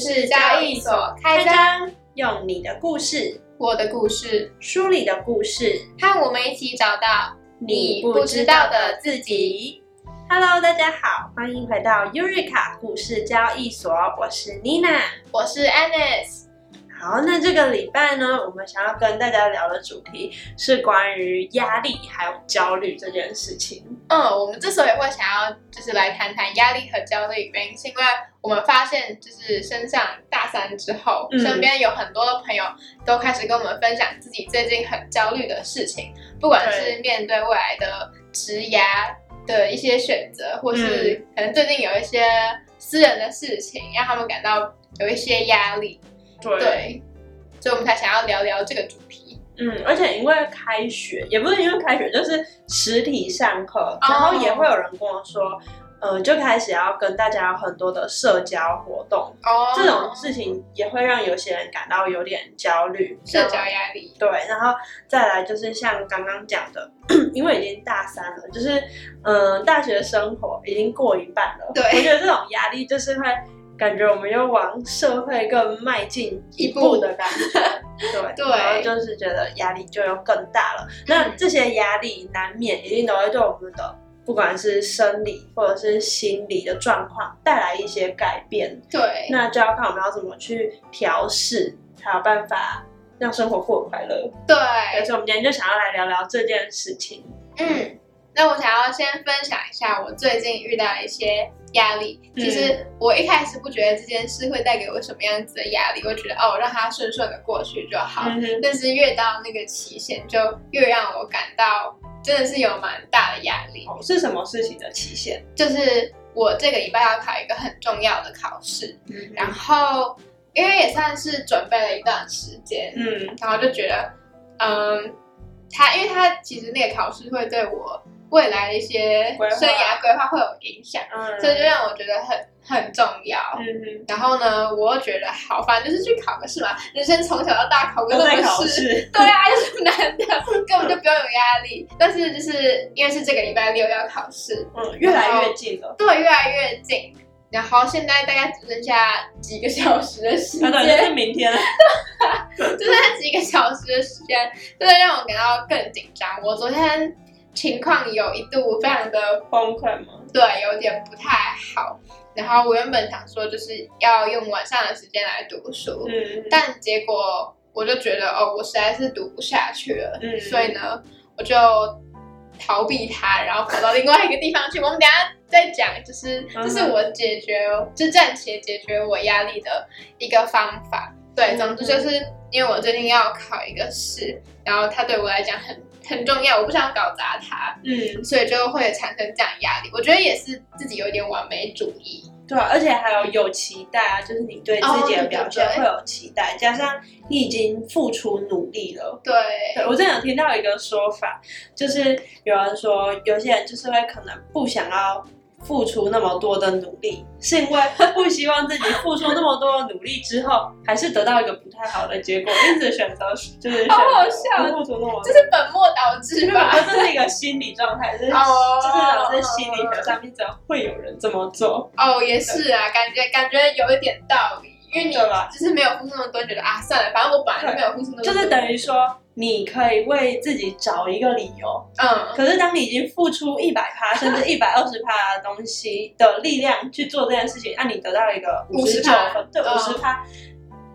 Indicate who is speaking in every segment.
Speaker 1: 故事交易所开张，
Speaker 2: 用你的故事，
Speaker 1: 我的故事，
Speaker 2: 书里的故事，
Speaker 1: 和我们一起找到
Speaker 2: 你不知道的自己。Hello，大家好，欢迎回到 Eureka 故事交易所，我是 Nina，
Speaker 1: 我是 Annis。
Speaker 2: 好，那这个礼拜呢，我们想要跟大家聊的主题是关于压力还有焦虑这件事情。
Speaker 1: 嗯，我们之所以会想要就是来谈谈压力和焦虑，原因是因为我们发现，就是升上大三之后，
Speaker 2: 嗯
Speaker 1: 身边有很多的朋友都开始跟我们分享自己最近很焦虑的事情，不管是面对未来的职涯的一些选择，或是可能最近有一些私人的事情，让他们感到有一些压力。对，所以我们才想要聊聊这个主题。
Speaker 2: 嗯，而且因为开学，也不是因为开学，就是实体上课，
Speaker 1: 哦。
Speaker 2: 然后也会有人跟我说，呃，就开始要跟大家有很多的社交活动，
Speaker 1: 哦。
Speaker 2: 这种事情也会让有些人感到有点焦虑，
Speaker 1: 社交压力，
Speaker 2: 对，然后再来就是像刚刚讲的，因为已经大三了，就是嗯、呃大学生活已经过一半了，
Speaker 1: 对。
Speaker 2: 我觉得这种压力就是会感觉我们又往社会更迈进一
Speaker 1: 一步
Speaker 2: 步的感觉，对，
Speaker 1: 对
Speaker 2: 然后就是觉得压力就又更大了。那这些压力难免一定都会对我们的。不管是生理或者是心理的状况带来一些改变，
Speaker 1: 对，
Speaker 2: 那就要看我们要怎么去调试，才有办法让生活过得快乐。
Speaker 1: 对，
Speaker 2: 所以我们今天就想要来聊聊这件事情。
Speaker 1: 嗯，那我想要先分享一下我最近遇到的一些压力。
Speaker 2: 嗯
Speaker 1: 其实我一开始不觉得这件事会带给我什么样子的压力，我觉得哦，让它顺顺的过去就好。
Speaker 2: 嗯，
Speaker 1: 但是越到那个期限，就越让我感到真的是有蛮大的压力。
Speaker 2: 哦是什么事情的期限？
Speaker 1: 就是我这个礼拜要考一个很重要的考试，
Speaker 2: 嗯
Speaker 1: 然后因为也算是准备了一段时间，
Speaker 2: 嗯
Speaker 1: 然后就觉得，嗯，他因为他其实那个考试会对我未来的一些生涯规划会有影响，
Speaker 2: 嗯，
Speaker 1: 所以就让我觉得很很重要。
Speaker 2: 嗯哼，
Speaker 1: 然后呢，我又觉得好，反正就是去考个试嘛，人生从小到大考个
Speaker 2: 都在
Speaker 1: 那么试。对啊，有什么难的？根本就不用有压力。但是就是因为是这个礼拜六要考试，
Speaker 2: 嗯，越来越近了。
Speaker 1: 对，越来越近。然后现在大概只剩下几个小时的时间，
Speaker 2: 是明天了。
Speaker 1: 就剩下几个小时的时间，真的让我感到更紧张。我昨天情况有一度非常的
Speaker 2: 崩溃吗？
Speaker 1: 对，有点不太好。然后我原本想说就是要用晚上的时间来读书，
Speaker 2: 嗯
Speaker 1: 但结果我就觉得哦，我实在是读不下去了，
Speaker 2: 嗯
Speaker 1: 所以呢，我就逃避它，然后跑到另外一个地方去。我们等下再讲，就是这是我解决，就暂且解决我压力的一个方法。对，
Speaker 2: 嗯
Speaker 1: 总之就是因为我最近要考一个试，然后它对我来讲很很重要，我不想搞砸它，
Speaker 2: 嗯，
Speaker 1: 所以就会产生这样压力。我觉得也是自己有点完美主义。
Speaker 2: 对啊，而且还有有期待啊，就是你对自己的表现会有期待，加上你已经付出努力了。
Speaker 1: 对，
Speaker 2: 对，我之前有听到一个说法，就是有人说，有些人就是会可能不想要付出那么多的努力，是因为不希望自己付出那么多的努力之后，还是得到一个不太好的结果，因此选择就是选择
Speaker 1: 好好笑
Speaker 2: 不付出那么多。
Speaker 1: 这是本末倒置吧？
Speaker 2: 这是一个心理状态，就是、
Speaker 1: 哦
Speaker 2: 就是老师心理学上面只会有人这么做，
Speaker 1: 哦，也是啊，感觉感觉有一点道理，因为你
Speaker 2: 对吧
Speaker 1: 就是没有付出那么多，觉得啊算了，反正我本来就没有付出那么多，
Speaker 2: 就是等于说你可以为自己找一个理由，
Speaker 1: 嗯，
Speaker 2: 可是当你已经付出一百趴甚至 一百二十趴的东西的力量去做这件事情，那、你得到一个五十九
Speaker 1: 50%
Speaker 2: 分，对
Speaker 1: 嗯
Speaker 2: 五十趴，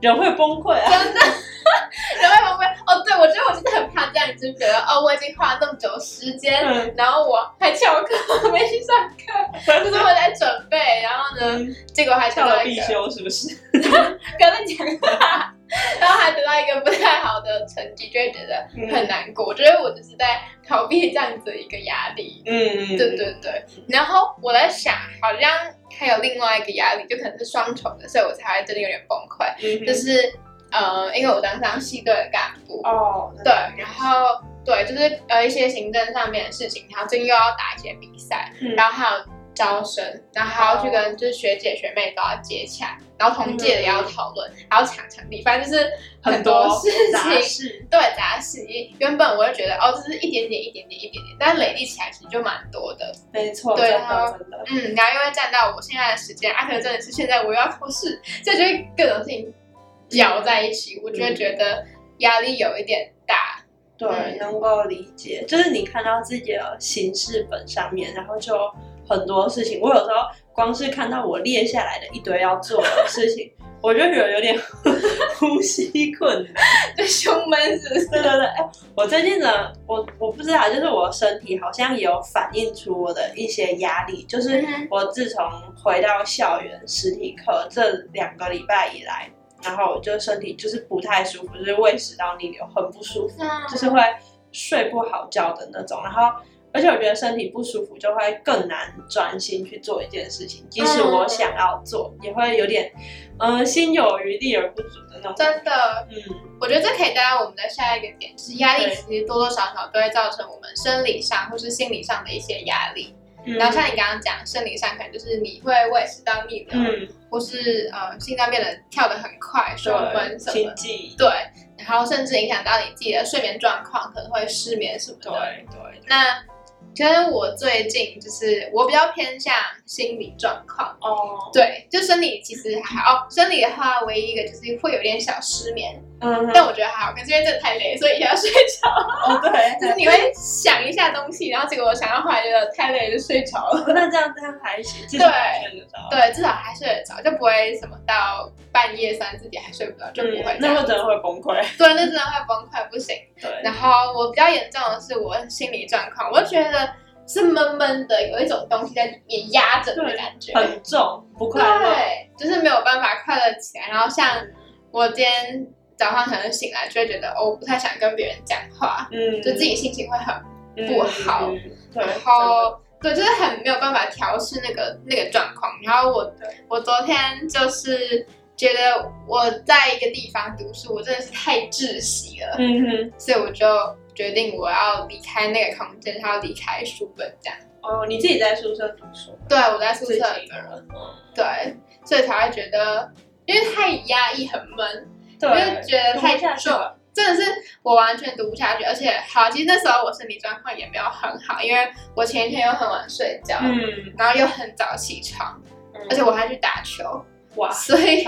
Speaker 2: 人会崩溃啊。
Speaker 1: 真的。人会崩溃？哦，对，我觉得我真的很怕这样，就是觉得哦，我已经花了那么久时间，
Speaker 2: 嗯
Speaker 1: 然后我还翘课，没去上课，就是我在准备，然后呢，
Speaker 2: 嗯，
Speaker 1: 结果还得
Speaker 2: 跳了必修是不是？
Speaker 1: 跟他讲话，然后还得到一个不太好的成绩，就会觉得很难过。我觉得我就是在逃避这样子的一个压力。
Speaker 2: 嗯，
Speaker 1: 对对对，然后我在想，好像还有另外一个压力，就可能是双重的，所以我才会真的有点崩溃。
Speaker 2: 嗯，
Speaker 1: 就是呃，因为我当上系队的干部，
Speaker 2: 哦，
Speaker 1: 对，然后对，就是呃一些行政上面的事情，然后最近又要打一些比赛，
Speaker 2: 嗯
Speaker 1: 然后还有招生，然后还要去跟就是学姐学妹都要接洽，然后同届的也要讨论，还要抢场地，反正就是很多事
Speaker 2: 杂
Speaker 1: 情。
Speaker 2: 事，
Speaker 1: 对杂事，原本我就觉得哦，这是一点点、一点点、一点点，但累积起来其实就蛮多的。
Speaker 2: 没错，
Speaker 1: 对
Speaker 2: 真
Speaker 1: 啊
Speaker 2: 的真的，
Speaker 1: 嗯，然后因为占到我现在的时间，阿可真的是现在我又要考试，所以就会各种事情搅在一起，我就会觉得压力有一点大。
Speaker 2: 对，
Speaker 1: 嗯
Speaker 2: 能够理解，就是你看到自己的形式本上面，然后就很多事情，我有时候光是看到我列下来的一堆要做的事情，我就觉得有点 呼吸困难。
Speaker 1: 就胸闷是不是？
Speaker 2: 对对对，哎，我最近呢，我我不知道，就是我身体好像有反映出我的一些压力，就是我自从回到校园实体课这两个礼拜以来，然后我就身体就是不太舒服，就是胃食道逆流，很不舒服。
Speaker 1: 嗯
Speaker 2: 就是会睡不好觉的那种，然后而且我觉得身体不舒服就会更难专心去做一件事情，即使我想要做，也会有点嗯、呃心有余力而不足的那种。
Speaker 1: 真的，
Speaker 2: 嗯，
Speaker 1: 我觉得这可以带到我们的下一个点，就是压力其实多多少少都会造成我们生理上或是心理上的一些压力。
Speaker 2: 嗯。
Speaker 1: 然后像你刚刚讲，生理上可能就是你会胃食道逆流，
Speaker 2: 嗯，
Speaker 1: 或是呃心脏变得跳得很快、胸闷
Speaker 2: 对，
Speaker 1: 什么对，然后甚至影响到你自己的睡眠状况，可能会失眠什么
Speaker 2: 对
Speaker 1: 的。
Speaker 2: 对，
Speaker 1: 那觉得我最近就是我比较偏向心理状况，
Speaker 2: 哦，
Speaker 1: 对，就生理其实还好，哦生理的话唯一一个就是会有点小失眠，
Speaker 2: 嗯，
Speaker 1: 但我觉得还好，可是因为真的太累，所以要睡着。
Speaker 2: 哦对，
Speaker 1: 就是你会想一下东西，然后结果我想到后来觉得太累就睡着了。
Speaker 2: 那这样这样还行，至少睡得着。
Speaker 1: 对，至少还睡得着，就不会什么到半夜三四点还睡不着，就不会
Speaker 2: 嗯，那会真的会崩溃。
Speaker 1: 对，那真的会崩溃，不行。
Speaker 2: 对，
Speaker 1: 然后我比较严重的是我心理状况，我觉得是闷闷的，有一种东西在里面压着的感觉。
Speaker 2: 很重，不快乐。
Speaker 1: 对，就是没有办法快乐起来。然后像我今天早上可能醒来，就会觉得哦，我不太想跟别人讲话，
Speaker 2: 嗯，
Speaker 1: 就自己心情会很
Speaker 2: 嗯
Speaker 1: 不好。然后对，就是很没有办法调试那个那个状况。然后我我昨天就是觉得我在一个地方读书，我真的是太窒息了，
Speaker 2: 嗯哼，
Speaker 1: 所以我就决定我要离开那个空间，他要离开书本这样。
Speaker 2: 哦，你自己在宿舍读书，
Speaker 1: 对，我在宿舍一个人，对，所以才会觉得，因为太压抑很闷，
Speaker 2: 对，
Speaker 1: 因为觉得太
Speaker 2: 读不下去
Speaker 1: 重
Speaker 2: 了，
Speaker 1: 真的是我完全读不下去，而且好，其实那时候我身体状况也没有很好，因为我前一天又很晚睡觉，
Speaker 2: 嗯，
Speaker 1: 然后又很早起床，
Speaker 2: 嗯
Speaker 1: 而且我还去打球，
Speaker 2: 哇，
Speaker 1: 所以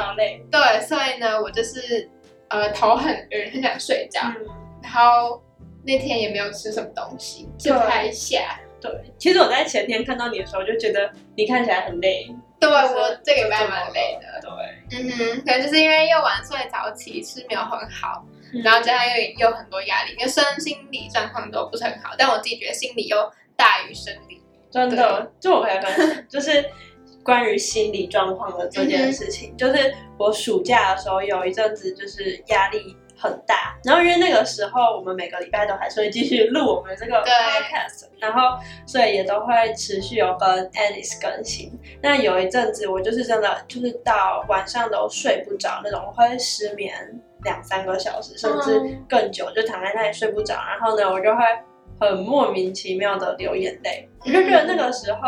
Speaker 1: 对，所以呢，我就是呃头很晕，很想睡觉，
Speaker 2: 嗯，
Speaker 1: 然后那天也没有吃什么东西，就
Speaker 2: 对
Speaker 1: 太下。
Speaker 2: 对。其实我在前天看到你的时候，就觉得你看起来很累，
Speaker 1: 对我这个礼拜蛮累的，
Speaker 2: 对，
Speaker 1: 嗯哼，可能就是因为又晚睡早起，吃没有很好，
Speaker 2: 嗯。
Speaker 1: 然后加上又有很多压力，因为身心理状况都不是很好，但我自己觉得心理又大于生理。
Speaker 2: 真的，就我可以分享，就是关于心理状况的这件事情，就是我暑假的时候有一阵子就是压力很大，然后因为那个时候我们每个礼拜都还是会继续录我们这个
Speaker 1: 对
Speaker 2: podcast，然后所以也都会持续有跟 Alice 更新。那有一阵子我就是真的就是到晚上都睡不着那种，我会失眠两三个小时，甚至
Speaker 1: 嗯
Speaker 2: 更久，就躺在那里睡不着。然后呢，我就会很莫名其妙的流眼泪。我就觉得那个时候，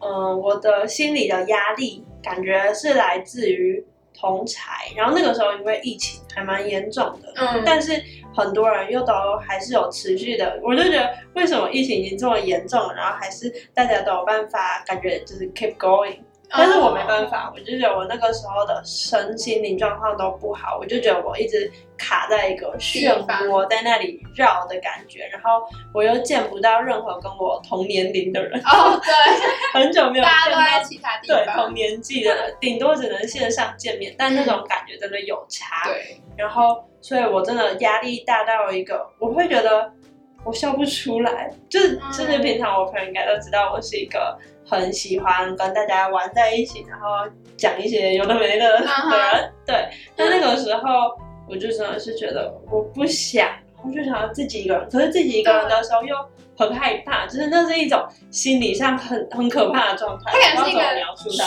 Speaker 2: 嗯、我的心理的压力感觉是来自于同才，然后那个时候因为疫情还蛮严重的，
Speaker 1: 嗯
Speaker 2: 但是很多人又都还是有持续的，我就觉得为什么疫情已经这么严重了，然后还是大家都有办法，感觉就是 keep going。但是我没办法，我就觉得我那个时候的身心灵状况都不好，我就觉得我一直卡在一个漩涡，在那里绕的感觉，然后我又见不到任何跟我同年龄的人，
Speaker 1: 哦，对，
Speaker 2: 很久没有
Speaker 1: 大
Speaker 2: 见到
Speaker 1: 家都在其他地方对。
Speaker 2: 同年纪的人，顶多只能线上见面，但那种感觉真的有差。
Speaker 1: 对，
Speaker 2: 然后，所以我真的压力大到一个，我会觉得我笑不出来。就是，
Speaker 1: 嗯
Speaker 2: 就是平常我朋友应该都知道，我是一个很喜欢跟大家玩在一起，然后讲一些有的没的。对，但那个时候我就真的是觉得我不想，我就想要自己一个人。可是自己一个人的时候又很害怕，就是那是一种心理上很 很可怕的状态。
Speaker 1: 它可能是一个？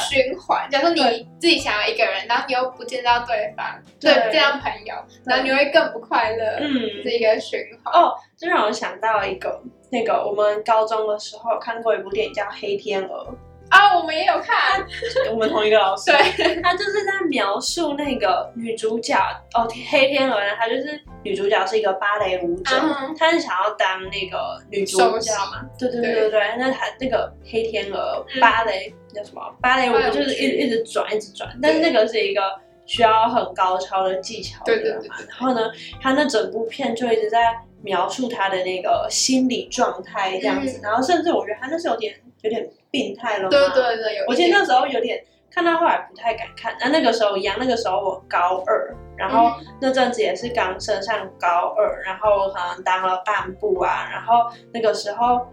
Speaker 1: 循环。假如说你自己想要一个人，然后你又不见到对方，
Speaker 2: 对
Speaker 1: 对，见到朋友，然后你会更不快乐，
Speaker 2: 嗯
Speaker 1: 是一个循环。
Speaker 2: 哦，这让我想到一个，那个我们高中的时候看过一部电影叫《黑天鹅》，
Speaker 1: 啊，我们也有看，
Speaker 2: 我们同一个老师，
Speaker 1: 对，
Speaker 2: 他就是在描述那个女主角哦，黑天鹅呢，她就是女主角是一个芭蕾舞者，
Speaker 1: 嗯。
Speaker 2: 她是想要当那个女主角嘛？对对对
Speaker 1: 对
Speaker 2: 那她那个黑天鹅
Speaker 1: 嗯
Speaker 2: 芭蕾叫什么？芭蕾舞就是一
Speaker 1: 剧
Speaker 2: 一直转一直转，但是那个是一个需要很高超的技巧的
Speaker 1: 对对对
Speaker 2: 嘛
Speaker 1: 对。
Speaker 2: 然后呢，她那整部片就一直在描述他的那个心理状态这样子，
Speaker 1: 嗯。
Speaker 2: 然后甚至我觉得他那是有点有点病态了嘛。
Speaker 1: 对对对，有
Speaker 2: 我记得那时候有点看到后来不太敢看，那那个时候一样，那个时候我高二，然后
Speaker 1: 嗯。
Speaker 2: 那阵子也是刚升上高二，然后可能当了干部啊，然后那个时候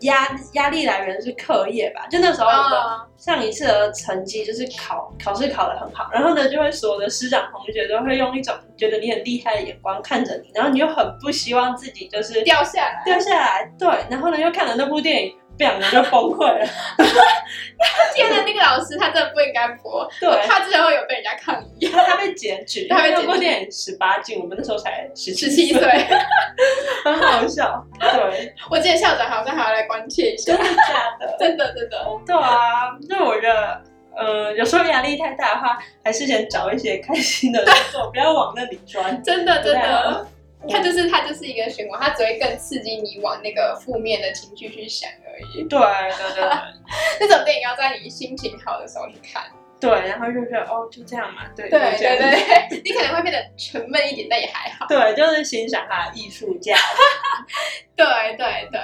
Speaker 2: 压压力来源是课业吧，就那时候我的
Speaker 1: 啊
Speaker 2: 上一次的成绩就是考考试考得很好，然后呢就会所有的师长同学都会用一种觉得你很厉害的眼光看着你，然后你又很不希望自己就是
Speaker 1: 掉下来，
Speaker 2: 掉下来，对，然后呢又看了那部电影，不想就崩溃了，
Speaker 1: 天哪，那个老师他真的不应该播，
Speaker 2: 对。
Speaker 1: 他之前会有被人家抗议，
Speaker 2: 他被检举，
Speaker 1: 他被
Speaker 2: 电影十八禁，我们那时候才十
Speaker 1: 十七岁，
Speaker 2: 很好笑。对，
Speaker 1: 我记得校长好像还要来关切一下
Speaker 2: 真，的假的？
Speaker 1: 真的真的，
Speaker 2: 对啊，那我觉得，呃，有时候压力太大的话，还是先找一些开心的做，不要往那里钻。
Speaker 1: 真的真的。它就是它就是一个循环，它只会更刺激你往那个负面的情绪去想而已。
Speaker 2: 对对对
Speaker 1: 那种电影要在你心情好的时候去看。
Speaker 2: 对，然后就觉得哦，就这样嘛，对
Speaker 1: 对对对，你可能会变得沉闷一点，但也还好。
Speaker 2: 对，就是欣赏它的艺术价值。
Speaker 1: 对对对，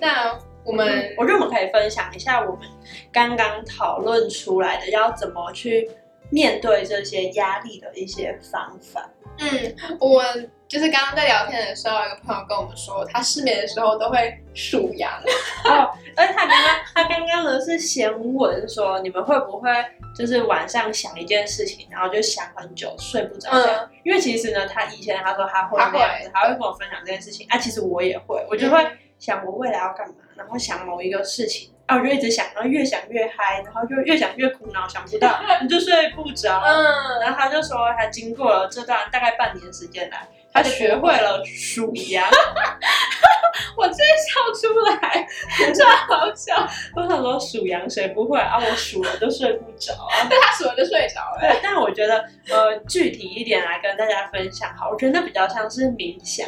Speaker 1: 那我们
Speaker 2: 我觉得我们可以分享一下我们刚刚讨论出来的要怎么去面对这些压力的一些方法。
Speaker 1: 嗯，我就是刚刚在聊天的时候，有一个朋友跟我们说，他失眠的时候都会数羊。
Speaker 2: 哦，而且他刚刚他刚刚呢是先问说，你们会不会就是晚上想一件事情，然后就想很久睡不着嗯？因为其实呢，他以前他说他会
Speaker 1: 他会
Speaker 2: 那样子，他会跟我分享这件事情。啊，其实我也会，我就会想我未来要干嘛，然后想某一个事情。啊，我就一直想，然后越想越嗨，然后就越想越苦恼，想不到，你就睡不着。
Speaker 1: 嗯，
Speaker 2: 然后他就说，他经过了这段大概半年时间来，他学会了数羊。
Speaker 1: 我真笑出来，真好笑。
Speaker 2: 我想说数羊谁不会啊？我数了就睡不着啊。
Speaker 1: 但他数了就睡着了。
Speaker 2: 对，但我觉得呃，具体一点来跟大家分享好，我觉得那比较像是冥想。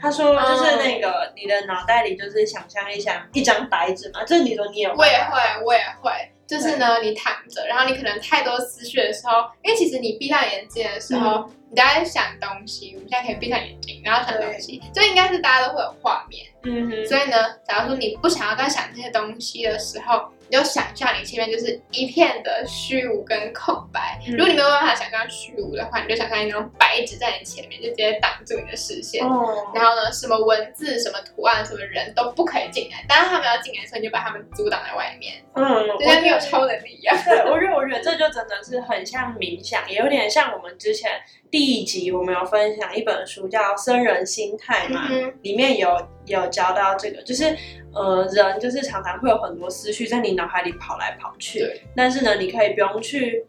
Speaker 2: 他说就是那个、你的脑袋里就是想象一下一张白纸嘛，这你说你也
Speaker 1: 我也会，我也会。就是呢，你躺着，然后你可能太多思绪的时候，因为其实你闭上眼睛的时候，你都在想东西。我们现在可以闭上眼睛，然后想东西，就应该是大家都会有画面。
Speaker 2: 嗯哼，
Speaker 1: 所以呢，假如说你不想要再想这些东西的时候，你就想象你前面就是一片的虚无跟空白。
Speaker 2: 嗯
Speaker 1: 如果你没有办法想象虚无的话，你就想象一张白纸在你前面，就直接挡住你的视线。
Speaker 2: 哦，
Speaker 1: 然后呢，什么文字、什么图案、什么人都不可以进来。当然他们要进来的时候，你就把他们阻挡在外面，
Speaker 2: 嗯，
Speaker 1: 就像你有超能力一样。
Speaker 2: 对，我觉得我觉得这就真的是很像冥想，也有点像我们之前第一集我们有分享一本书叫《生人心态》嘛，
Speaker 1: 嗯
Speaker 2: 里面有有教到这个，就是呃人就是常常会有很多思绪在你脑海里跑来跑去
Speaker 1: 对，
Speaker 2: 但是呢，你可以不用去。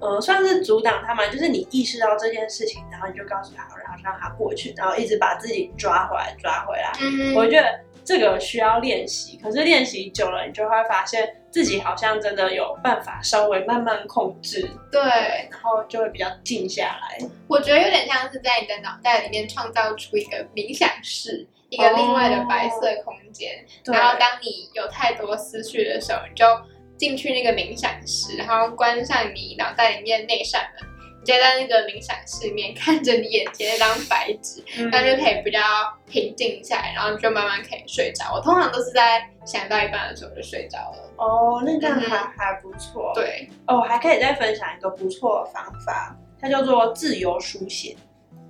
Speaker 2: 呃，算是阻挡他们，就是你意识到这件事情，然后你就告诉他，然后让他过去，然后一直把自己抓回来，抓回来。
Speaker 1: 嗯
Speaker 2: 我觉得这个需要练习，可是练习久了，你就会发现自己好像真的有办法稍微慢慢控制，
Speaker 1: 对，
Speaker 2: 然后就会比较静下来。
Speaker 1: 我觉得有点像是在你的脑袋里面创造出一个冥想室，一个另外的白色空间。
Speaker 2: 对
Speaker 1: 然后当你有太多思绪的时候，你就进去那个冥想室，然后关上你脑袋里面那扇门，你就在那个冥想室里面看着你眼前那张白纸，
Speaker 2: 嗯
Speaker 1: 那就可以比较平静下来，然后就慢慢可以睡着。我通常都是在想到一半的时候就睡着了。
Speaker 2: 哦，那这样还、
Speaker 1: 嗯
Speaker 2: 还不错。，
Speaker 1: 对，
Speaker 2: 哦，还可以再分享一个不错的方法，它叫做自由书写。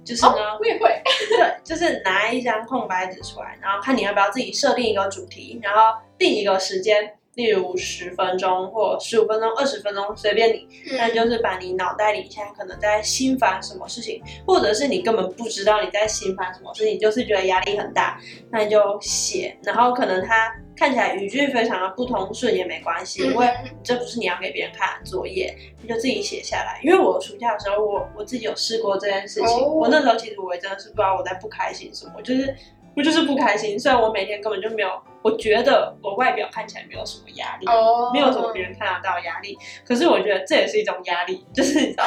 Speaker 2: 就是呢，
Speaker 1: 哦，我也会。
Speaker 2: 对，就是拿一张空白纸出来，然后看你要不要自己设定一个主题，然后定一个时间，例如十分钟或十五分钟、二十分钟，随便你。那
Speaker 1: 嗯
Speaker 2: 就是把你脑袋里现在可能在心烦什么事情，或者是你根本不知道你在心烦什么事情，就是觉得压力很大，那你就写，然后可能它看起来语句非常的不通顺也没关系，因为
Speaker 1: 嗯
Speaker 2: 这不是你要给别人看的作业，你就自己写下来。因为我暑假的时候，我我自己有试过这件事情，
Speaker 1: 哦
Speaker 2: 我那时候其实我也真的是不知道我在不开心什么，就是我就是不开心，虽然我每天根本就没有我觉得我外表看起来没有什么压力，
Speaker 1: 哦
Speaker 2: 没有什么别人看得到的压力。可是我觉得这也是一种压力，就是你知道，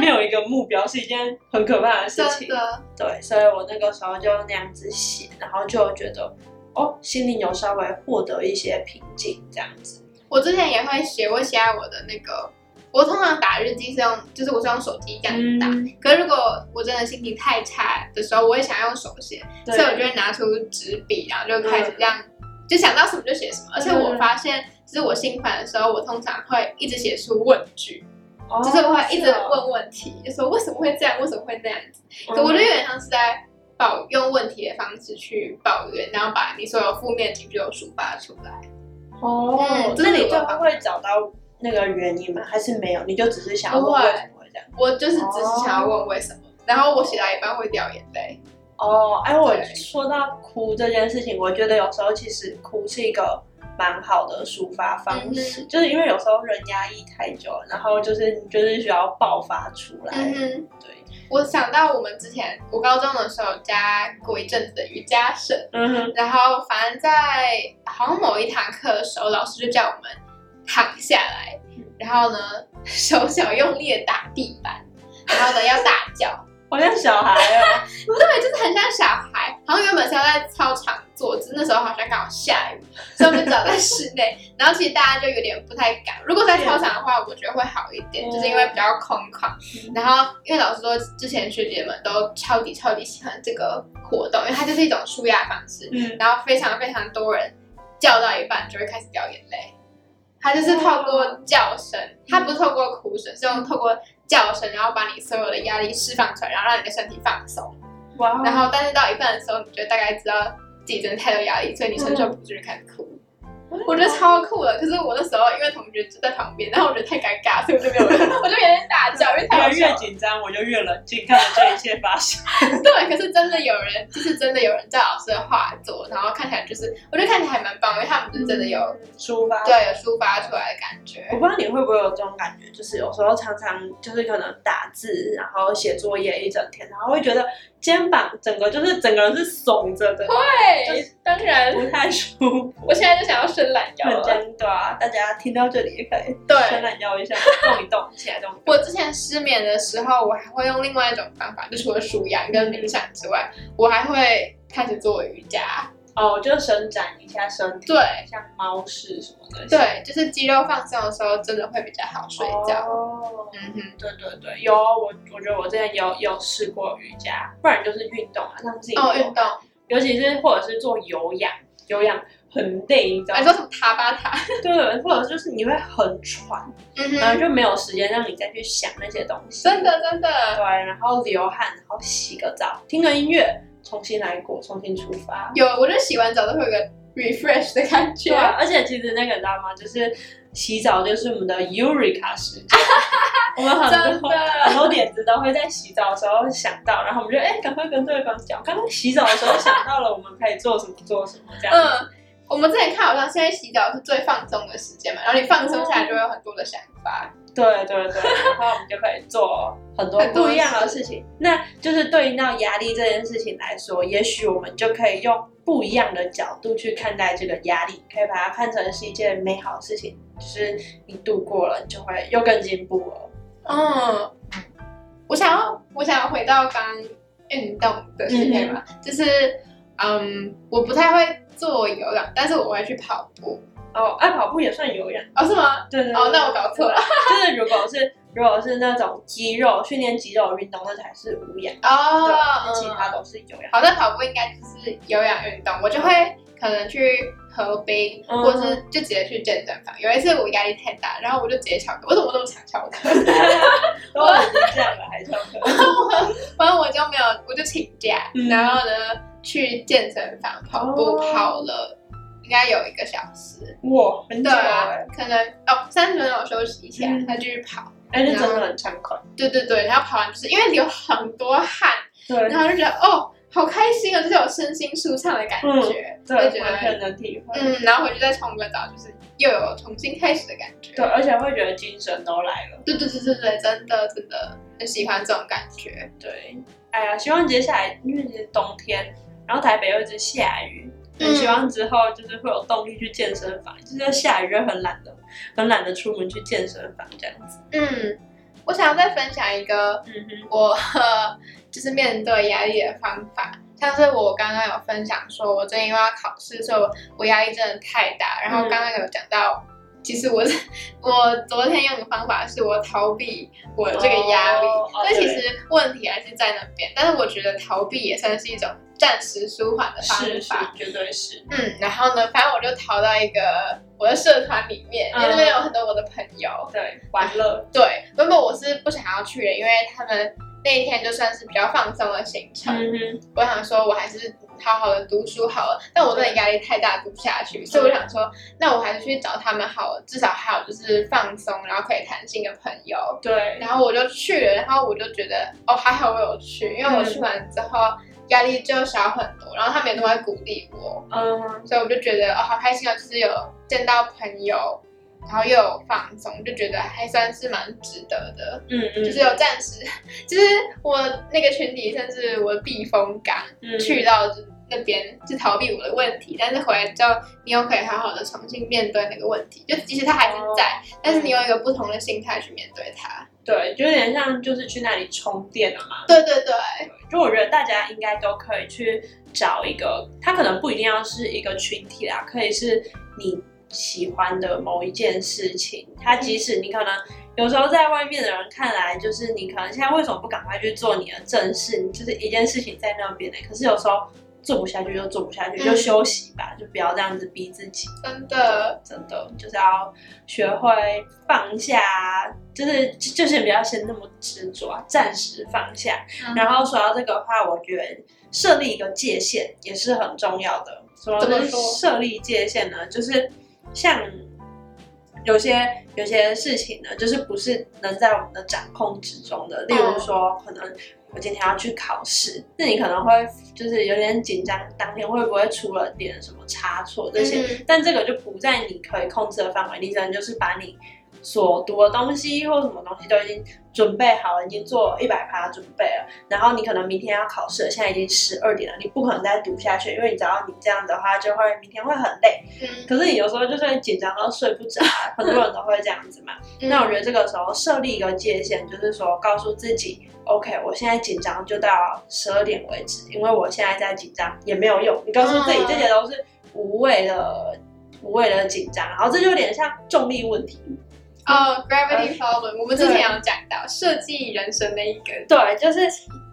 Speaker 2: 没有一个目标是一件很可怕的事情。对，所以我那个时候就那样子写，然后就觉得哦，心灵有稍微获得一些平静，这样子。
Speaker 1: 我之前也会写，我写在我的那个，我通常打日记是用，就是我是用手机这样子打。
Speaker 2: 嗯
Speaker 1: 可是如果我真的心情太差的时候，我也想要用手写，所以我就会拿出纸笔，然后就开始这样，就想到什么就写什么。而且我发现，就是我心烦的时候，我通常会一直写出问句，
Speaker 2: 哦
Speaker 1: 就是我会一直问问题，就说为什么会这样，为什么会那样子。
Speaker 2: 嗯
Speaker 1: 可我觉得有点像是在抱用问题的方式去抱怨，然后把你所有负面情绪都抒发出来。
Speaker 2: 哦
Speaker 1: 嗯，
Speaker 2: 那你最
Speaker 1: 是我的
Speaker 2: 后会找到那个原因吗？还是没有？你就只是想要问为什么会这样？
Speaker 1: 我就是只是想要问为什么，然后我写到一半会掉眼泪。
Speaker 2: 哦，哎，我说到哭这件事情，我觉得有时候其实哭是一个蛮好的抒发方式，
Speaker 1: 嗯
Speaker 2: 就是因为有时候人压抑太久，然后就是你就是需要爆发出来。
Speaker 1: 嗯哼，
Speaker 2: 对，
Speaker 1: 我想到我们之前我高中的时候加过一阵子的瑜伽社，
Speaker 2: 嗯哼，
Speaker 1: 然后反正在好像某一堂课的时候，老师就叫我们躺下来，然后呢 手脚用力的打地板，然后呢要大叫。
Speaker 2: 好像小孩哦。
Speaker 1: 对，就是很像小孩。好像原本是要在操场做，只是那时候好像刚好下雨，所以我们就只好在室内。然后其实大家就有点不太敢。如果在操场的话，我觉得会好一点，
Speaker 2: 嗯
Speaker 1: 就是因为比较空旷。然后因为老师说，之前学姐们都超级超级喜欢这个活动，因为它就是一种舒压方式。
Speaker 2: 嗯，
Speaker 1: 然后非常非常多人叫到一半就会开始掉眼泪。它就是透过叫声，它不是透过哭声，是用透过叫声，然后把你所有的压力释放出来，然后让你的身体放松。然后但是到一半的时候，你就大概知道自己真的太多压力，所以你承受不住就开始哭。我觉得超酷的，可是我那时候因为同学就在旁边，然后我觉得太尴尬，所以我就没有，我就有点大叫，因为太好
Speaker 2: 越紧张，我就越冷静，看着这一切发生。
Speaker 1: 对，可是真的有人，就是真的有人照老师的画作，然后看起来就是，我觉得看起来还蛮棒，因为他们就是真的有、
Speaker 2: 抒发。
Speaker 1: 对有抒发出来的感觉
Speaker 2: 我。不知道你会不会有这种感觉，就是有时候常常就是可能打字，然后写作业一整天，然后会觉得肩膀整个就是整个人是耸着的，
Speaker 1: 对，当然，
Speaker 2: 不太舒服。
Speaker 1: 我现在就想要伸懒腰
Speaker 2: 很
Speaker 1: 了。
Speaker 2: 真的啊，大家听到这里也可以
Speaker 1: 对
Speaker 2: 伸懒腰一下，动一动，起来动一动。
Speaker 1: 我之前失眠的时候，我还会用另外一种方法，就除了数羊跟冥想之外，我还会开始做瑜伽。
Speaker 2: 哦，就伸展一下身体，
Speaker 1: 对
Speaker 2: 像猫式什么的。
Speaker 1: 对，就是肌肉放松的时候，真的会比较好睡觉。
Speaker 2: 哦，
Speaker 1: 嗯哼，
Speaker 2: 对对对，有我，我觉得我之前有有试过瑜伽，不然就是运动啊，让自己
Speaker 1: 哦，运动，
Speaker 2: 尤其是或者是做有氧，有氧很累，你知道吗？
Speaker 1: 还说什么塔巴塔？
Speaker 2: 对，或者就是你会很喘，
Speaker 1: 嗯
Speaker 2: 然后，就没有时间让你再去想那些东西。
Speaker 1: 真的真的，
Speaker 2: 对，然后流汗，然后洗个澡，听个音乐，重新来过，重新出发。
Speaker 1: 有，我觉得洗完澡都会有个 refresh 的感觉。
Speaker 2: 对啊，而且其实那个你知道吗？就是洗澡就是我们的 Eureka 时间，我们很
Speaker 1: 真
Speaker 2: 多
Speaker 1: 的
Speaker 2: 很多点子都会在洗澡的时候想到，然后我们就哎，赶快跟对方讲，刚刚洗澡的时候想到了，我们可以做什么做什么这样。
Speaker 1: 嗯，我们之前看好像现在洗澡是最放松的时间嘛，然后你放松下来就会有很多的想法。
Speaker 2: 对对对，然后我们就可以做很多不一样的事情。那就是对应到压力这件事情来说，也许我们就可以用不一样的角度去看待这个压力，可以把它看成是一件美好的事情，就是你度过了，你就会又更进步了。
Speaker 1: 嗯，我想要，我想要回到刚运动的事情嘛，就是嗯，我不太会做有氧，但是我会去跑步。
Speaker 2: 哦，爱跑步也算有氧。
Speaker 1: 哦，是吗？
Speaker 2: 对对
Speaker 1: 哦，那我搞错了。
Speaker 2: 就是如果是如果是那种肌肉训练肌肉的运动，那才是无氧。
Speaker 1: 哦
Speaker 2: 那，其他都是有氧。
Speaker 1: 好，那跑步应该就是有氧运动，我就会可能去河滨，
Speaker 2: 嗯
Speaker 1: 或者是就直接去健身房。有一次我压力太大，然后我就直接翘课，我怎么那么常翘课？
Speaker 2: 都已经这样了，还翘课。
Speaker 1: 反正我就没有，我就请假，
Speaker 2: 嗯
Speaker 1: 然后呢去健身房跑步，
Speaker 2: 哦
Speaker 1: 跑了应该有一个小时。
Speaker 2: 哇，很久
Speaker 1: 对啊
Speaker 2: 哎，，
Speaker 1: 可能哦三十分钟我休息一下，
Speaker 2: 嗯
Speaker 1: 再继续跑。
Speaker 2: 哎，那真的很畅快。
Speaker 1: 对对对，然后跑完就是因为流很多汗，
Speaker 2: 对
Speaker 1: 然后就觉得哦好开心哦，就是有身心舒畅的感觉，
Speaker 2: 对，
Speaker 1: 会觉
Speaker 2: 完全
Speaker 1: 得
Speaker 2: 能体会。
Speaker 1: 嗯，然后回去再冲个澡，就是又有重新开始的感觉。
Speaker 2: 对，而且会觉得精神都来了。
Speaker 1: 对对对对对，真的真的很喜欢这种感觉。
Speaker 2: 对，哎呀，希望接下来因为是冬天，然后台北又一直下雨，很希望之后就是会有动力去健身房，就是下雨就很懒得很懒得出门去健身房这样子。
Speaker 1: 嗯，我想要再分享一个
Speaker 2: 嗯哼，
Speaker 1: 我呃就是面对压力的方法，像是我刚刚有分享说，我最近又要考试，所以我我压力真的太大。然后刚刚有讲到，其实我是我昨天用的方法是我逃避我这个压力，但其实问题还是在那边。但是我觉得逃避也算是一种暂时舒缓的方法。，
Speaker 2: 绝对是。
Speaker 1: 嗯，然后呢，反正我就逃到一个我的社团里面，因为那边有很多我的朋友。
Speaker 2: 对，玩乐，
Speaker 1: 对，原本我是不想要去的，因为他们那一天就算是比较放松的行程。我想说，我还是好好的读书好了。但我真的压力太大，读不下去，所以我想说，那我还是去找他们好了，至少还有就是放松，然后可以谈心的朋友。
Speaker 2: 对，
Speaker 1: 然后我就去了，然后我就觉得，哦，还好我有去，因为我去完之后压力就小很多，然后他们也都会鼓励我，
Speaker 2: 嗯，
Speaker 1: 所以我就觉得，哦，好开心啊，就是有见到朋友。然后又有放松，就觉得还算是蛮值得的。
Speaker 2: 嗯嗯，
Speaker 1: 就是有暂时，就是我那个群体甚至我的避风港，
Speaker 2: 嗯
Speaker 1: 去到那边就逃避我的问题，但是回来之后，你又可以好好的重新面对那个问题，就即使它还是在，但是你用一个不同的心态去面对它。
Speaker 2: 对，就有点像就是去那里充电了嘛。
Speaker 1: 对对对，
Speaker 2: 就我觉得大家应该都可以去找一个，它可能不一定要是一个群体啦，可以是你喜欢的某一件事情。它即使你可能有时候在外面的人看来，就是你可能现在为什么不赶快去做你的正事？你就是一件事情在那边呢、可是有时候做不下去就做不下去，就
Speaker 1: 嗯
Speaker 2: 休息吧，就不要这样子逼自己。
Speaker 1: 真的，
Speaker 2: 真的就是要学会放下，就是就是不要先那么执着啊，暂时放下。然后说到这个的话，我觉得设立一个界限也是很重要的。什么是
Speaker 1: 怎么说
Speaker 2: 设立界限呢？就是像有些有些事情呢，就是不是能在我们的掌控之中的。例如说，可能我今天要去考试，那你可能会就是有点紧张，当天会不会出了点什么差错这些？
Speaker 1: 嗯
Speaker 2: 但这个就不在你可以控制的范围，你只能就是把你所读的东西或什么东西都已经准备好了，已经做一百趴准备了，然后你可能明天要考试了，现在已经十二点了，你不可能再读下去，因为你知道你这样的话就会明天会很累。
Speaker 1: 嗯，
Speaker 2: 可是你有时候就是会紧张到睡不着啊，很多人都会这样子嘛。那我觉得这个时候设立一个界限，就是说告诉自己，OK，我现在紧张就到十二点为止，因为我现在在紧张也没有用。你告诉自己
Speaker 1: 嗯
Speaker 2: 这些都是无谓的、无谓的紧张，然后这就有点像重力问题。
Speaker 1: 哦，gravity problem，我们之前有讲到设计人生的一个，
Speaker 2: 对，就是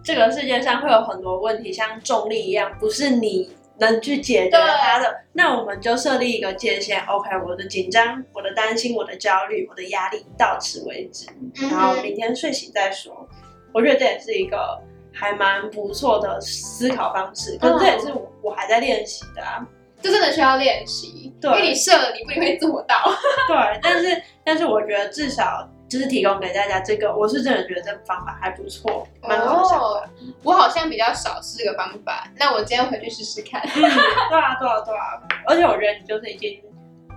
Speaker 2: 这个世界上会有很多问题，像重力一样，不是你能去解决它的。那我们就设立一个界限，OK，我的紧张、我的担心、我的焦虑、我的压力到此为止。
Speaker 1: 嗯
Speaker 2: 然后明天睡醒再说。我觉得这也是一个还蛮不错的思考方式，可是这也是我我还在练习的啊。
Speaker 1: 这真的需要练习，
Speaker 2: 对
Speaker 1: 因为你设了，你不一定会做到。
Speaker 2: 对，但是但是我觉得至少就是提供给大家这个，我是真的觉得这个方法还不错，蛮好笑的。
Speaker 1: 哦，我好像比较少试这个方法，那我今天回去试试看。
Speaker 2: 嗯，对啊，对啊，对啊。而且我觉得你就是已经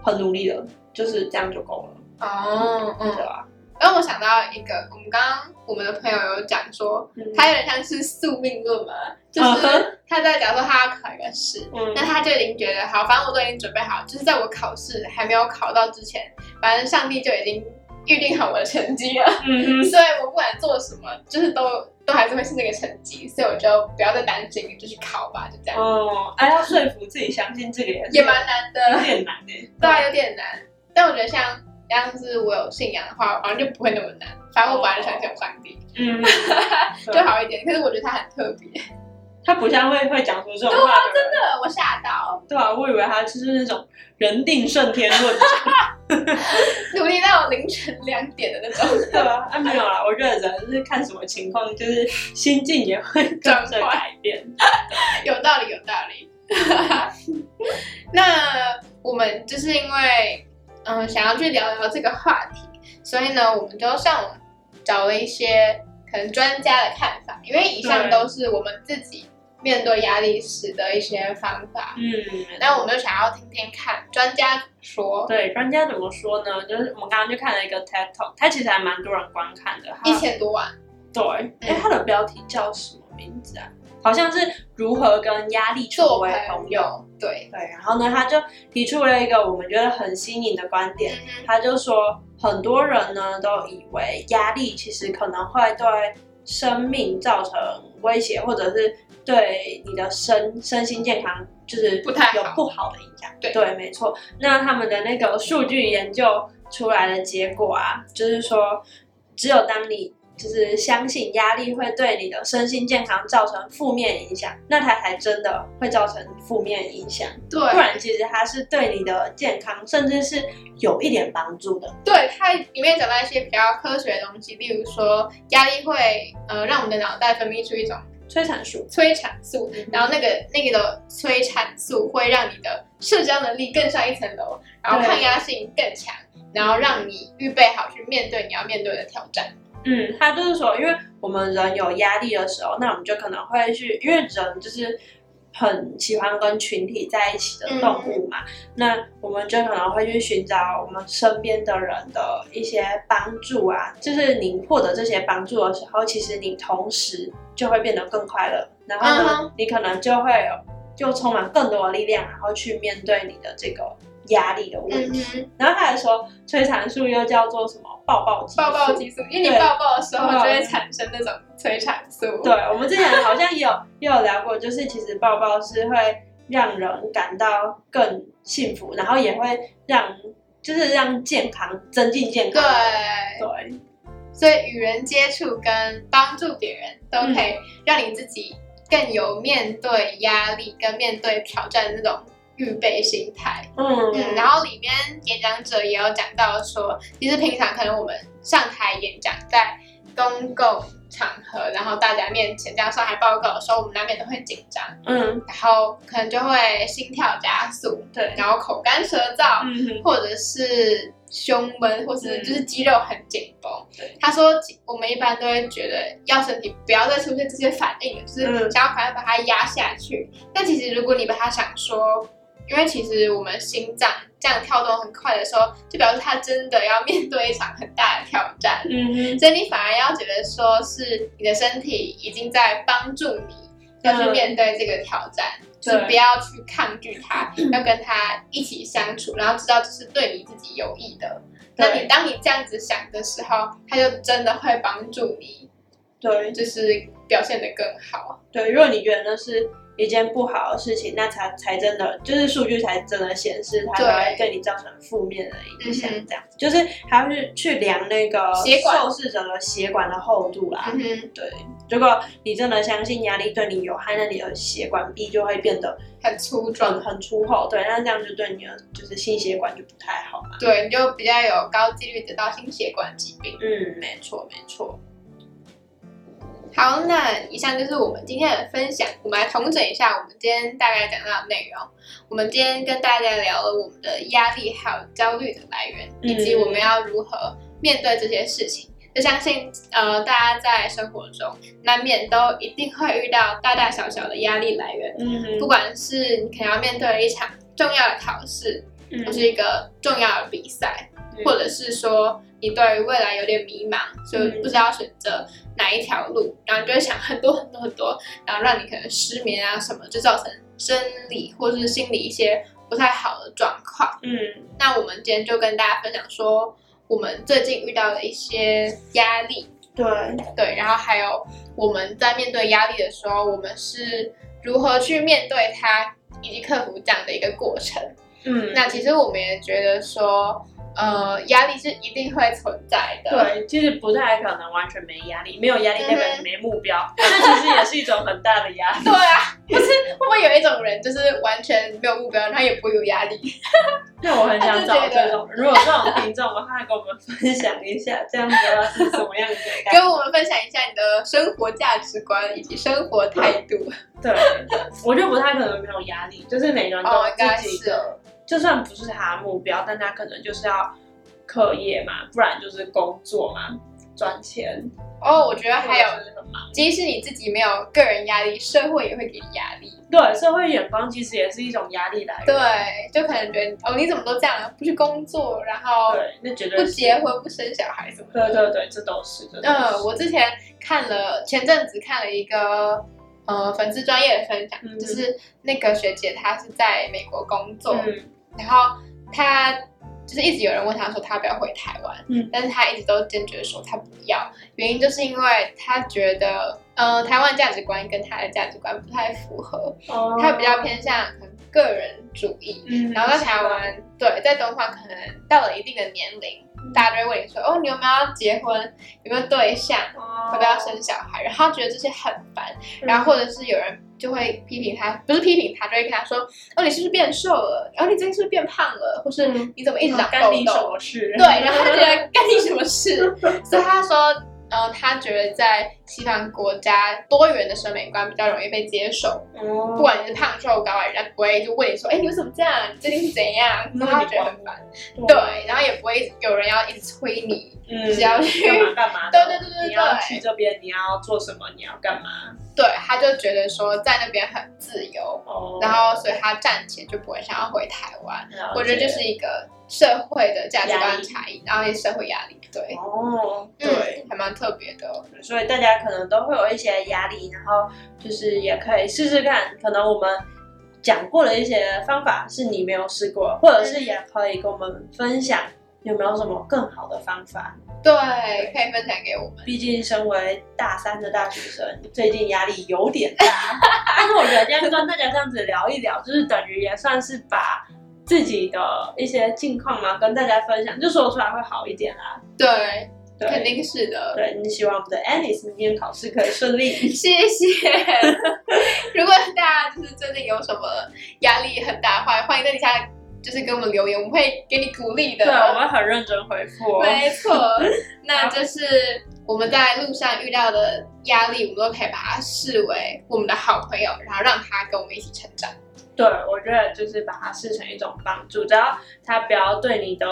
Speaker 2: 很努力了，就是这样就够了，
Speaker 1: 哦，
Speaker 2: 对吧？
Speaker 1: 然后我想到一个，我们刚刚我们的朋友有讲说，
Speaker 2: 嗯。
Speaker 1: 他有点像是宿命论嘛，就
Speaker 2: 嗯
Speaker 1: 是他在讲说他要考一个试，
Speaker 2: 嗯。
Speaker 1: 那他就已经觉得好，反正我都已经准备好，就是在我考试还没有考到之前，反正上帝就已经预定好我的成绩了，
Speaker 2: 嗯哼，
Speaker 1: 所以我不管做什么，就是都都还是会是那个成绩，所以我就不要再担心，就去考吧，就这样，
Speaker 2: 哦，哎，要说服自己相信这个也
Speaker 1: 蛮难的。
Speaker 2: 有，点难诶。
Speaker 1: 对啊，有点难，但我觉得像。要是我有信仰的话，好像就不会那么难。反正我本来就相信有上帝，
Speaker 2: 嗯，
Speaker 1: 就好一点。可是我觉得他很特别，
Speaker 2: 他不像会会讲出这种话的人，
Speaker 1: 真的，我吓到，
Speaker 2: 对啊，我以为他就是那种人定胜天论者，
Speaker 1: 努力到凌晨两点的那种。
Speaker 2: 对啊，啊没有啦，我觉得人是看什么情况，就是心境也会跟着改变。
Speaker 1: 有道理，有道理。那我们就是因为嗯想要去聊聊这个话题，所以呢，我们就上网找了一些可能专家的看法，因为以上都是我们自己面对压力时的一些方法。
Speaker 2: 嗯，
Speaker 1: 那我们就想要听听看专家怎么说。
Speaker 2: 对专家怎么说呢？就是我们刚刚去看了一个 TED Talk，它其实还蛮多人观看的。它
Speaker 1: 一千多万，
Speaker 2: 对，哎、它的标题叫什么名字啊？好像是如何跟压力成为朋友。
Speaker 1: 对，
Speaker 2: 对，然后呢，他就提出了一个我们觉得很新颖的观点，
Speaker 1: 嗯
Speaker 2: 他就说很多人呢都以为压力其实可能会对生命造成威胁，或者是对你的身身心健康就是
Speaker 1: 不太好
Speaker 2: 有不好的影响。
Speaker 1: 对
Speaker 2: 对，没错。那他们的那个数据研究出来的结果啊，就是说，只有当你就是相信压力会对你的身心健康造成负面影响，那它才真的会造成负面影响。
Speaker 1: 对，
Speaker 2: 不然其实它是对你的健康甚至是有一点帮助的。
Speaker 1: 对，它里面讲到一些比较科学的东西，例如说压力会呃让我们的脑袋分泌出一种
Speaker 2: 催产素，
Speaker 1: 催产素，然后那个那个的催产素会让你的社交能力更上一层楼，然后抗压性更强，然后让你预备好去面对你要面对的挑战。
Speaker 2: 嗯，他就是说，因为我们人有压力的时候，那我们就可能会去，因为人就是很喜欢跟群体在一起的动物嘛，那我们就可能会去寻找我们身边的人的一些帮助啊，就是你获得这些帮助的时候，其实你同时就会变得更快乐，然后呢，
Speaker 1: 嗯
Speaker 2: 你可能就会有就充满更多的力量，然后去面对你的这个压力的问题。
Speaker 1: 嗯，
Speaker 2: 然后他还说，催产素又叫做什么抱抱激素？
Speaker 1: 抱抱激素，因为你抱抱的时候就会产生那种催产素。
Speaker 2: 对，我们之前好像也有也有聊过，就是其实抱抱是会让人感到更幸福，然后也会让就是让健康增进健康。
Speaker 1: 对，
Speaker 2: 对，
Speaker 1: 所以与人接触跟帮助别人都可以让你自己更有面对压力跟面对挑战的那种预备心态。
Speaker 2: 嗯
Speaker 1: 嗯，然后里面演讲者也有讲到说，其实平常可能我们上台演讲，在公共场合，然后大家面前这样上台报告的时候，我们难免都会紧张，
Speaker 2: 嗯，
Speaker 1: 然后可能就会心跳加速，
Speaker 2: 对，
Speaker 1: 然后口干舌燥，
Speaker 2: 嗯
Speaker 1: 或者是胸闷，或是
Speaker 2: 嗯
Speaker 1: 就是肌肉很紧绷。
Speaker 2: 对
Speaker 1: 他说我们一般都会觉得要身体不要再出现这些反应了，就是
Speaker 2: 嗯
Speaker 1: 想要赶快把它压下去。但其实如果你把它想说，因为其实我们心脏这样跳动很快的时候，就表示它真的要面对一场很大的挑战。
Speaker 2: 嗯哼，
Speaker 1: 所以你反而要觉得说是你的身体已经在帮助你，要去面对这个挑战，就是不要去抗拒它，要跟它一起相处，然后知道这是对你自己有益的。那你当你这样子想的时候，它就真的会帮助你，
Speaker 2: 对
Speaker 1: 就是表现得更好。
Speaker 2: 对，如果你觉得那是一件不好的事情，那才才真的就是数据才真的显示它会对你造成负面的影响这样、就是还要去去量那个受试者的血管的厚度啦。
Speaker 1: 嗯哼，
Speaker 2: 对，如果你真的相信压力对你有害，那你的血管壁就会变得
Speaker 1: 很粗壮，
Speaker 2: 很粗厚，对，那这样就对你的就是心血管就不太好嘛。
Speaker 1: 对，你就比较有高几率得到心血管疾病。
Speaker 2: 嗯，没错没错。
Speaker 1: 好，那以上就是我们今天的分享。我们来统整一下我们今天大概讲到的内容。我们今天跟大家聊了我们的压力还有焦虑的来源，
Speaker 2: 嗯
Speaker 1: 以及我们要如何面对这些事情。就相信呃，大家在生活中难免都一定会遇到大大小小的压力来源，
Speaker 2: 嗯
Speaker 1: 不管是你可能要面对一场重要的考试，
Speaker 2: 嗯
Speaker 1: 或是一个重要的比赛，或者是说你对于未来有点迷茫，所以不知道选择哪一条路，然后你就会想很多很多很多，然后让你可能失眠啊什么，就造成生理或是心理一些不太好的状况。
Speaker 2: 嗯。
Speaker 1: 那我们今天就跟大家分享说，我们最近遇到的一些压力，
Speaker 2: 对，
Speaker 1: 对，然后还有我们在面对压力的时候，我们是如何去面对它，以及克服这样的一个过程。
Speaker 2: 嗯。
Speaker 1: 那其实我们也觉得说，呃，压力是一定会存在的。
Speaker 2: 对，其实不太可能完全没压力，没有压力代表没目标，那其实也是一种很大的压力。
Speaker 1: 对啊，不是会不会有一种人就是完全没有目标，他也不会有压力？
Speaker 2: 那我很想找这种，如果这种听众的话，跟我们分享一下，这样子是什么样子的感觉？
Speaker 1: 跟我们分享一下你的生活价值观以及生活态度。
Speaker 2: 对，我觉得不太可能没有压力，就是每个人都
Speaker 1: 应该
Speaker 2: 自己
Speaker 1: 是
Speaker 2: 的，就算不是他的目标，但他可能就是要课业嘛，不然就是工作嘛，赚钱，
Speaker 1: 哦，我觉得还有。即使你自己没有个人压力，社会也会给你压力。
Speaker 2: 对，社会眼光其实也是一种压力来源。
Speaker 1: 对，就可能觉得哦，你怎么都这样，不去工作，然后
Speaker 2: 对，那绝对
Speaker 1: 不结婚、不生小孩什么的。
Speaker 2: 对对对，这都是。这都是
Speaker 1: 嗯，我之前看了前阵子看了一个呃粉丝专业的分享，
Speaker 2: 嗯
Speaker 1: 就是那个学姐她是在美国工作，
Speaker 2: 嗯
Speaker 1: 然后他就是一直有人问他说他要不要回台湾，
Speaker 2: 嗯。
Speaker 1: 但是他一直都坚决说他不要，原因就是因为他觉得呃台湾价值观跟他的价值观不太符合，
Speaker 2: 哦。
Speaker 1: 他比较偏向个人主义，
Speaker 2: 嗯
Speaker 1: 然后在台湾，对，在东方可能到了一定的年龄，大家就会问你说，哦，你有没有要结婚？有没有对象？
Speaker 2: 哦
Speaker 1: 要不要生小孩？然后他觉得这些很烦，然后或者是有人就会批评他，不是批评他，就会跟他说，哦，你是不是变瘦了？然后你最近是不是变胖了？或是
Speaker 2: 嗯
Speaker 1: 你怎么一直长痘痘？对，然后他觉得干你什么事？所以他说，呃，他觉得在西方国家多元的审美观比较容易被接受，
Speaker 2: 哦
Speaker 1: 不管你是胖瘦高矮，人家不会就问你说，哎，你为什么这样？你最近是怎样？然后他觉得很烦，对，也不会有人要一直催你，
Speaker 2: 嗯，
Speaker 1: 只要去
Speaker 2: 干嘛干嘛的？
Speaker 1: 对对对对
Speaker 2: 你要去这边，你要做什么？你要干嘛？
Speaker 1: 对，他就觉得说在那边很自由，
Speaker 2: 哦
Speaker 1: 然后所以他暂且就不会想要回台湾。我觉得就是一个社会的价值观差异，然后也社会压力，对，
Speaker 2: 哦，对，
Speaker 1: 嗯，还蛮特别的。
Speaker 2: 所以大家可能都会有一些压力，然后就是也可以试试看，可能我们讲过的一些方法是你没有试过，或者是也可以跟我们分享有没有什么更好的方法。
Speaker 1: 对，可以分享给我们。
Speaker 2: 毕竟身为大三的大学生，最近压力有点大，但是我觉得今天跟大家这样子聊一聊，就是等于也算是把自己的一些近况嘛跟大家分享，就说出来会好一点啦。
Speaker 1: 对，
Speaker 2: 对
Speaker 1: 肯定是的。
Speaker 2: 对，你希望我们的 Alice 明天考试可以顺利。
Speaker 1: 谢谢。如果大家就是最近有什么压力很大的话，欢迎在底下就是给我们留言，我们会给你鼓励的。
Speaker 2: 对，我们很认真回复、哦。
Speaker 1: 没错，那就是我们在路上遇到的压力，我们都可以把它视为我们的好朋友，然后让他跟我们一起成长。
Speaker 2: 对，我觉得就是把它视成一种帮助，只要它不要对你的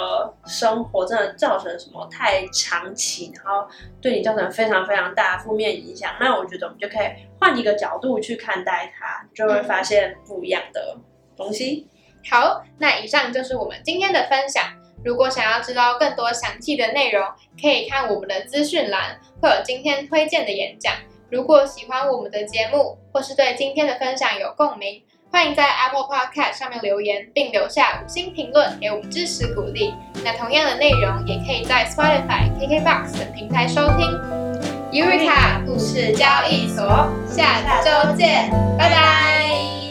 Speaker 2: 生活真的造成什么太长期，然后对你造成非常非常大的负面影响，那我觉得我们就可以换一个角度去看待它，就会发现不一样的东西。
Speaker 1: 好，那以上就是我们今天的分享。如果想要知道更多详细的内容，可以看我们的资讯栏，会有今天推荐的演讲。如果喜欢我们的节目，或是对今天的分享有共鸣，欢迎在 Apple Podcast 上面留言，并留下五星评论，给我们支持鼓励。那同样的内容也可以在 Spotify、KKBox 等平台收听。Eureka 故事交易所，下周见，拜拜。